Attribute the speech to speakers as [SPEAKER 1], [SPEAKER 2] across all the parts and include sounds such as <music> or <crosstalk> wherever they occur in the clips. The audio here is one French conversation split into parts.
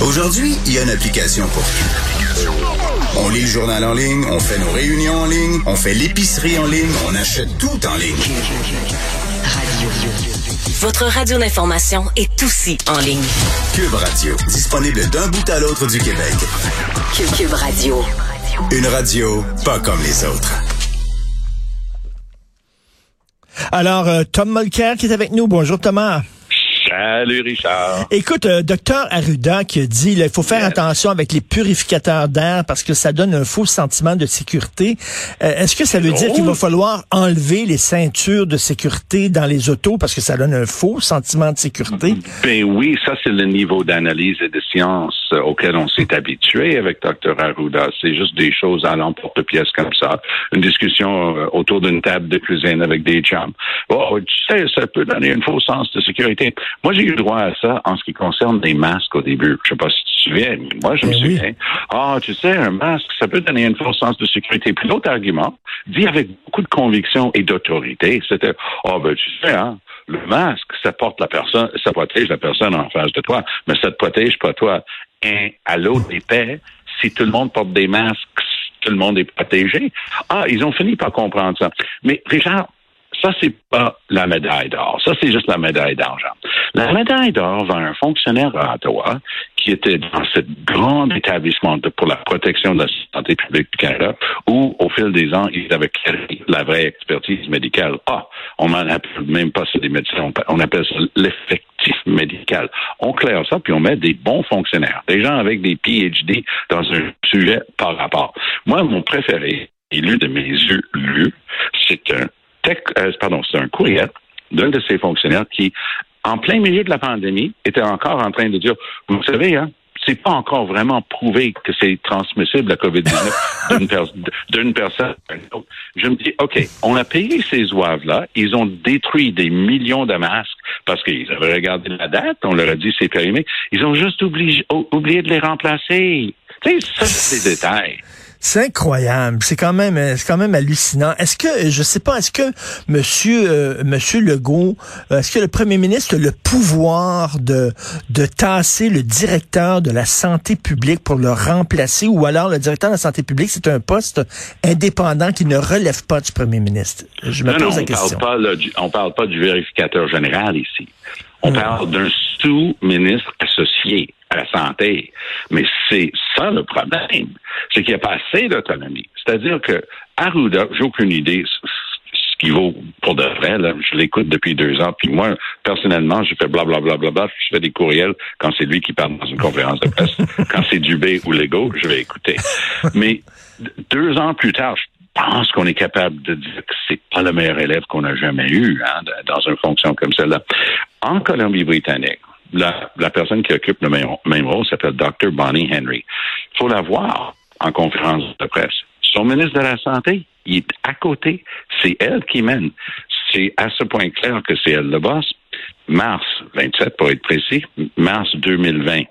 [SPEAKER 1] Aujourd'hui, il y a une application pour tout. On lit le journal en ligne, on fait nos réunions en ligne, on fait l'épicerie en ligne, on achète tout en ligne.
[SPEAKER 2] Votre radio d'information est aussi en ligne.
[SPEAKER 1] Cube Radio, disponible d'un bout à l'autre du Québec.
[SPEAKER 2] Cube, Cube Radio.
[SPEAKER 1] Une radio pas comme les autres.
[SPEAKER 3] Alors, euh, Tom Mulcair qui est avec nous. Bonjour Thomas.
[SPEAKER 4] Salut Richard.
[SPEAKER 3] Écoute, euh, docteur Arruda qui a dit il faut faire attention avec les purificateurs d'air parce que ça donne un faux sentiment de sécurité. Euh, Est-ce que ça veut dire qu'il va falloir enlever les ceintures de sécurité dans les autos parce que ça donne un faux sentiment de sécurité?
[SPEAKER 4] Ben oui, ça c'est le niveau d'analyse et de science euh, auquel on s'est habitué avec docteur Arruda. C'est juste des choses à l'emporte-pièce comme ça. Une discussion autour d'une table de cuisine avec des chums. Oh, tu sais, ça peut donner un faux sens de sécurité. Moi, j'ai eu droit à ça en ce qui concerne des masques au début. Je sais pas si tu te souviens, mais moi, je me
[SPEAKER 3] Ben oui.
[SPEAKER 4] souviens. Ah, tu sais, un masque, ça peut donner un faux sens de sécurité. Puis l'autre argument, dit avec beaucoup de conviction et d'autorité, c'était, ah, ben, tu sais, hein, le masque, ça porte la personne, ça protège la personne en face de toi, mais ça te protège pas toi. Et à l'autre épais, si tout le monde porte des masques, tout le monde est protégé. Ah, ils ont fini par comprendre ça. Mais Richard, ça, c'est pas la médaille d'or. Ça, c'est juste la médaille d'argent. La médaille d'or va à un fonctionnaire à Ottawa qui était dans ce grand établissement pour la protection de la santé publique du Canada où, au fil des ans, ils avaient créé la vraie expertise médicale. Ah, on n'en appelle même pas ça des médecins, on appelle ça l'effectif médical. On claire ça, puis on met des bons fonctionnaires, des gens avec des PhD dans un sujet par rapport. Moi, mon préféré, l'un de mes yeux lus, c'est un tec- euh, pardon, c'est un courriel d'un de ces fonctionnaires qui, en plein milieu de la pandémie, était encore en train de dire, vous savez, hein, c'est pas encore vraiment prouvé que c'est transmissible la COVID-19 <laughs> d'une pers- d'une personne à une autre. Je me dis, OK, on a payé ces ouaves-là, ils ont détruit des millions de masques parce qu'ils avaient regardé la date, on leur a dit c'est périmé. Ils ont juste oublié, oublié de les remplacer. Tu sais, ça, c'est des détails.
[SPEAKER 3] C'est incroyable. C'est quand même, euh, c'est quand même hallucinant. Est-ce que, euh, je sais pas, est-ce que Monsieur, euh, Monsieur Legault, euh, est-ce que le Premier ministre a le pouvoir de de tasser le directeur de la santé publique pour le remplacer, ou alors le directeur de la santé publique, c'est un poste indépendant qui ne relève pas du Premier ministre? Je me
[SPEAKER 4] Non, non,
[SPEAKER 3] pose la
[SPEAKER 4] on
[SPEAKER 3] question.
[SPEAKER 4] parle pas on parle pas du vérificateur général ici. On parle d'un sous-ministre associé la santé. Mais c'est ça le problème. C'est qu'il n'y a pas assez d'autonomie. C'est-à-dire que Arruda, j'ai aucune idée ce ce qui vaut pour de vrai. Là. Je l'écoute depuis deux ans. Puis moi, personnellement, je fais blablabla. Bla, bla, bla, je fais des courriels quand c'est lui qui parle dans une conférence de presse. <laughs> quand c'est Dubé ou Lego, je vais écouter. Mais deux ans plus tard, je pense qu'on est capable de dire que c'est pas le meilleur élève qu'on a jamais eu hein, dans une fonction comme celle-là. En Colombie-Britannique, la, la personne qui occupe le même, rôle s'appelle Dr. Bonnie Henry. Il faut la voir en conférence de presse. Son ministre de la Santé, il est à côté. C'est elle qui mène. C'est à ce point clair que c'est elle le boss. Mars 27, pour être précis, mars 2020,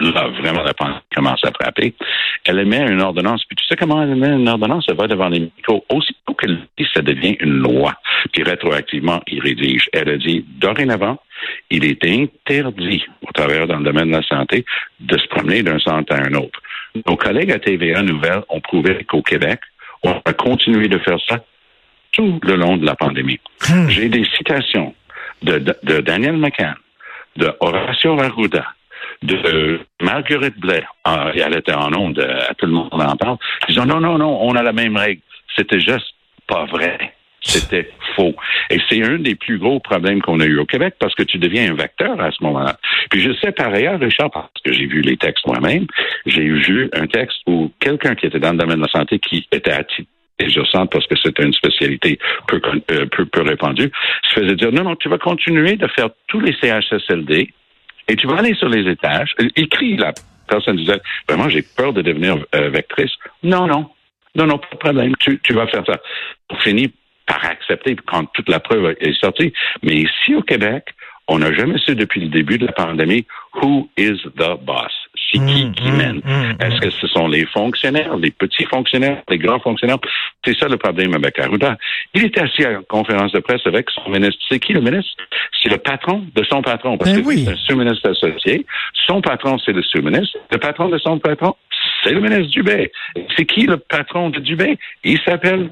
[SPEAKER 4] là, vraiment, la pandémie commence à frapper. Elle émet une ordonnance. Puis tu sais comment elle émet une ordonnance? Elle va devant les micros. Aussitôt qu'elle dit, ça devient une loi. Puis rétroactivement, il rédige. Elle a dit, dorénavant, il est interdit, au travers dans le domaine de la santé, de se promener d'un centre à un autre. Nos collègues à TVA Nouvelle ont prouvé qu'au Québec, on va continuer de faire ça tout le long de la pandémie. J'ai des citations de, Daniel McCann, de Horacio Arruda, de Marguerite Blais, Ah, elle était en onde, euh, tout le monde en parle, disant non, non, non, on a la même règle. C'était juste pas vrai. C'était faux. Et c'est un des plus gros problèmes qu'on a eu au Québec parce que tu deviens un vecteur à ce moment-là. Puis je sais par ailleurs, Richard, parce que j'ai vu les textes moi-même, j'ai vu un texte où quelqu'un qui était dans le domaine de la santé, qui était à titre exerçante parce que c'était une spécialité peu, euh, peu, peu répandue, se faisait dire non, non, tu vas continuer de faire tous les CHSLD et tu vas aller sur les étages. Écrit, la personne disait, vraiment, j'ai peur de devenir euh, vectrice. Non, non. Non, non, pas de problème. Tu, tu vas faire ça. On finit par accepter quand toute la preuve est sortie. Mais ici au Québec, on n'a jamais su depuis le début de la pandémie who is the boss? C'est qui
[SPEAKER 3] Mmh,
[SPEAKER 4] qui
[SPEAKER 3] mmh,
[SPEAKER 4] mène?
[SPEAKER 3] mmh,
[SPEAKER 4] Est-ce que ce sont les fonctionnaires, les petits fonctionnaires, les grands fonctionnaires? C'est ça le problème avec Arruda. Il était assis à la conférence de presse avec son ministre. C'est qui le ministre? C'est le patron de son patron. Parce
[SPEAKER 3] Ben
[SPEAKER 4] que
[SPEAKER 3] oui.
[SPEAKER 4] c'est un sous-ministre associé. Son patron, c'est le sous-ministre. Le patron de son patron, c'est le ministre Dubé. C'est qui le patron de Dubé? Il s'appelle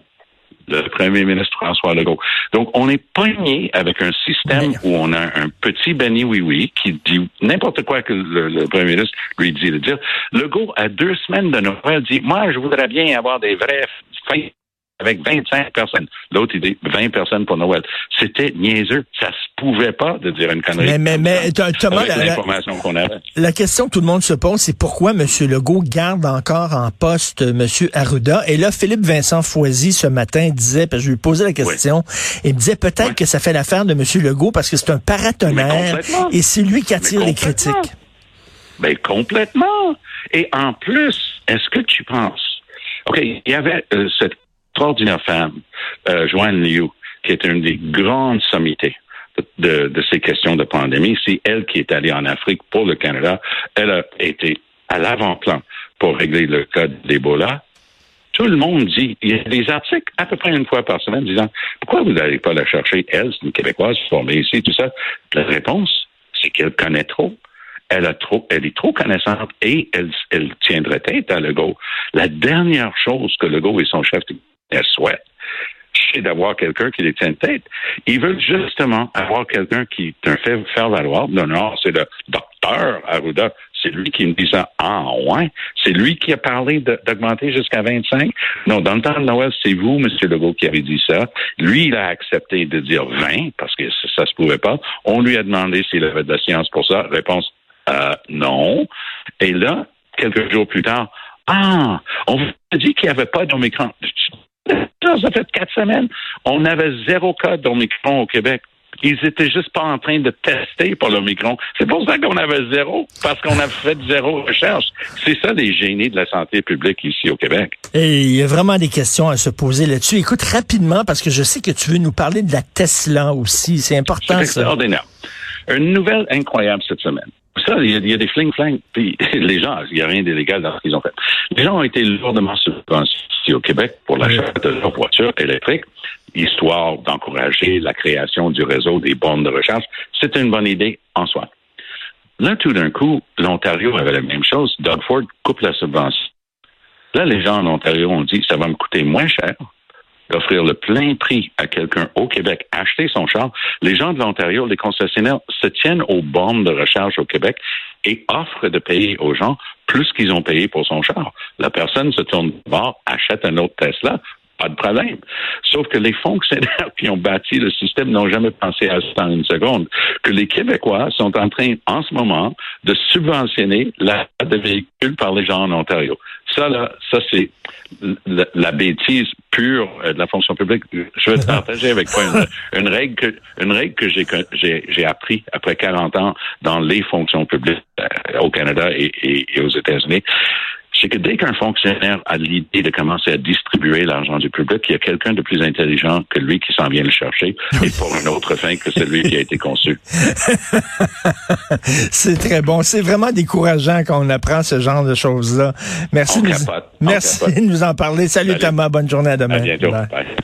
[SPEAKER 4] le premier ministre François Legault. Donc, on est pogné avec un système
[SPEAKER 3] Mais-
[SPEAKER 4] où on a un petit Benny Oui-Oui qui dit n'importe quoi que le, le premier ministre lui dit de dire. Legault, à deux semaines de Noël, dit Moi, je voudrais bien avoir des vraies fêtes avec 25 personnes. L'autre, il dit 20 personnes pour Noël. C'était niaiseux. Ça se pouvait pas de dire une connerie.
[SPEAKER 3] Mais, mais, mais, Thomas, la- la-
[SPEAKER 4] avait.
[SPEAKER 3] Question que tout le monde se pose, c'est pourquoi M. Legault garde encore en poste M. Arruda? Et là, Philippe Vincent Foisy, ce matin, disait, parce que je lui posais la question, il me disait peut-être
[SPEAKER 4] Oui.
[SPEAKER 3] que ça fait l'affaire de M. Legault parce que c'est un
[SPEAKER 4] Mais
[SPEAKER 3] paratonnerre et c'est lui qui attire
[SPEAKER 4] Mais
[SPEAKER 3] les critiques.
[SPEAKER 4] Ben, complètement. Et en plus, est-ce que tu penses, OK, il y avait euh, cette extraordinaire femme, euh, Joanne Liu, qui est une des grandes sommités de, de ces questions de pandémie. C'est elle qui est allée en Afrique pour le Canada. Elle a été à l'avant-plan pour régler le cas d'Ebola. Tout le monde dit, il y a des articles à peu près une fois par semaine disant, pourquoi vous n'allez pas la chercher? Elle, c'est une Québécoise formée ici, tout ça. La réponse, c'est qu'elle connaît trop. Elle a trop, elle est trop connaissante et elle, elle tiendrait tête à Legault. La dernière chose que Legault et son chef elle souhaitent, c'est d'avoir quelqu'un qui les tienne tête. Ils veulent justement avoir quelqu'un qui un fait faire valoir. Non, non, c'est le docteur Arruda. C'est lui qui me dit ça. Ah, ouais. C'est lui qui a parlé d'augmenter jusqu'à 25. Non, dans le temps de Noël, c'est vous, M. Legault, qui avez dit ça. Lui, il a accepté de dire 20 parce que ça, ça se pouvait pas. On lui a demandé s'il avait de la science pour ça. Réponse, euh, non. Et là, quelques jours plus tard, ah, on vous a dit qu'il n'y avait pas d'Omicron. Ça fait quatre semaines. On avait zéro cas d'Omicron au Québec. Ils étaient juste pas en train de tester pour l'Omicron. C'est pour ça qu'on avait zéro, parce qu'on a fait zéro recherche. C'est ça les génies de la santé publique ici au Québec.
[SPEAKER 3] Et il y a vraiment des questions à se poser là-dessus. Écoute rapidement, parce que je sais que tu veux nous parler de la Tesla aussi. C'est
[SPEAKER 4] C'est
[SPEAKER 3] important, ça.
[SPEAKER 4] extraordinaire. Une nouvelle incroyable cette semaine. Ça, il y a, il y a des fling-fling, puis <laughs> les gens, il n'y a rien d'illégal dans ce qu'ils ont fait. Les gens ont été lourdement subventionnés au Québec pour l'achat de leur voiture électrique, histoire d'encourager la création du réseau des bornes de recharge. C'est une bonne idée en soi. Là, tout d'un coup, l'Ontario avait la même chose. Doug Ford coupe la subvention. Là, les gens en Ontario ont dit, ça va me coûter moins cher d'offrir le plein prix à quelqu'un au Québec, acheter son char. Les gens de l'Ontario, les concessionnaires, se tiennent aux bornes de recharge au Québec et offrent de payer aux gens plus qu'ils ont payé pour son char. La personne se tourne bord, achète un autre Tesla, pas de problème. Sauf que les fonctionnaires <laughs> qui ont bâti le système n'ont jamais pensé à ça en une seconde. Que les Québécois sont en train, en ce moment, de subventionner l'achat de véhicules par les gens en Ontario. Ça, là, ça, c'est la bêtise pure euh, de la fonction publique. Je vais te <laughs> partager avec toi une, une règle que, une règle que j'ai, j'ai, j'ai appris après 40 ans dans les fonctions publiques euh, au Canada et, et, et aux États-Unis c'est que dès qu'un fonctionnaire a l'idée de commencer à distribuer l'argent du public, il y a quelqu'un de plus intelligent que lui qui s'en vient le chercher et pour une autre fin que celui qui a été conçu. <laughs>
[SPEAKER 3] C'est très bon. C'est vraiment décourageant quand on apprend ce genre de choses-là. Merci,
[SPEAKER 4] On
[SPEAKER 3] de nous,
[SPEAKER 4] capote. On
[SPEAKER 3] merci de nous en parler. Salut,
[SPEAKER 4] Salut.
[SPEAKER 3] Thomas. Bonne journée à demain.
[SPEAKER 4] À bientôt.
[SPEAKER 3] Bye.
[SPEAKER 4] Bye.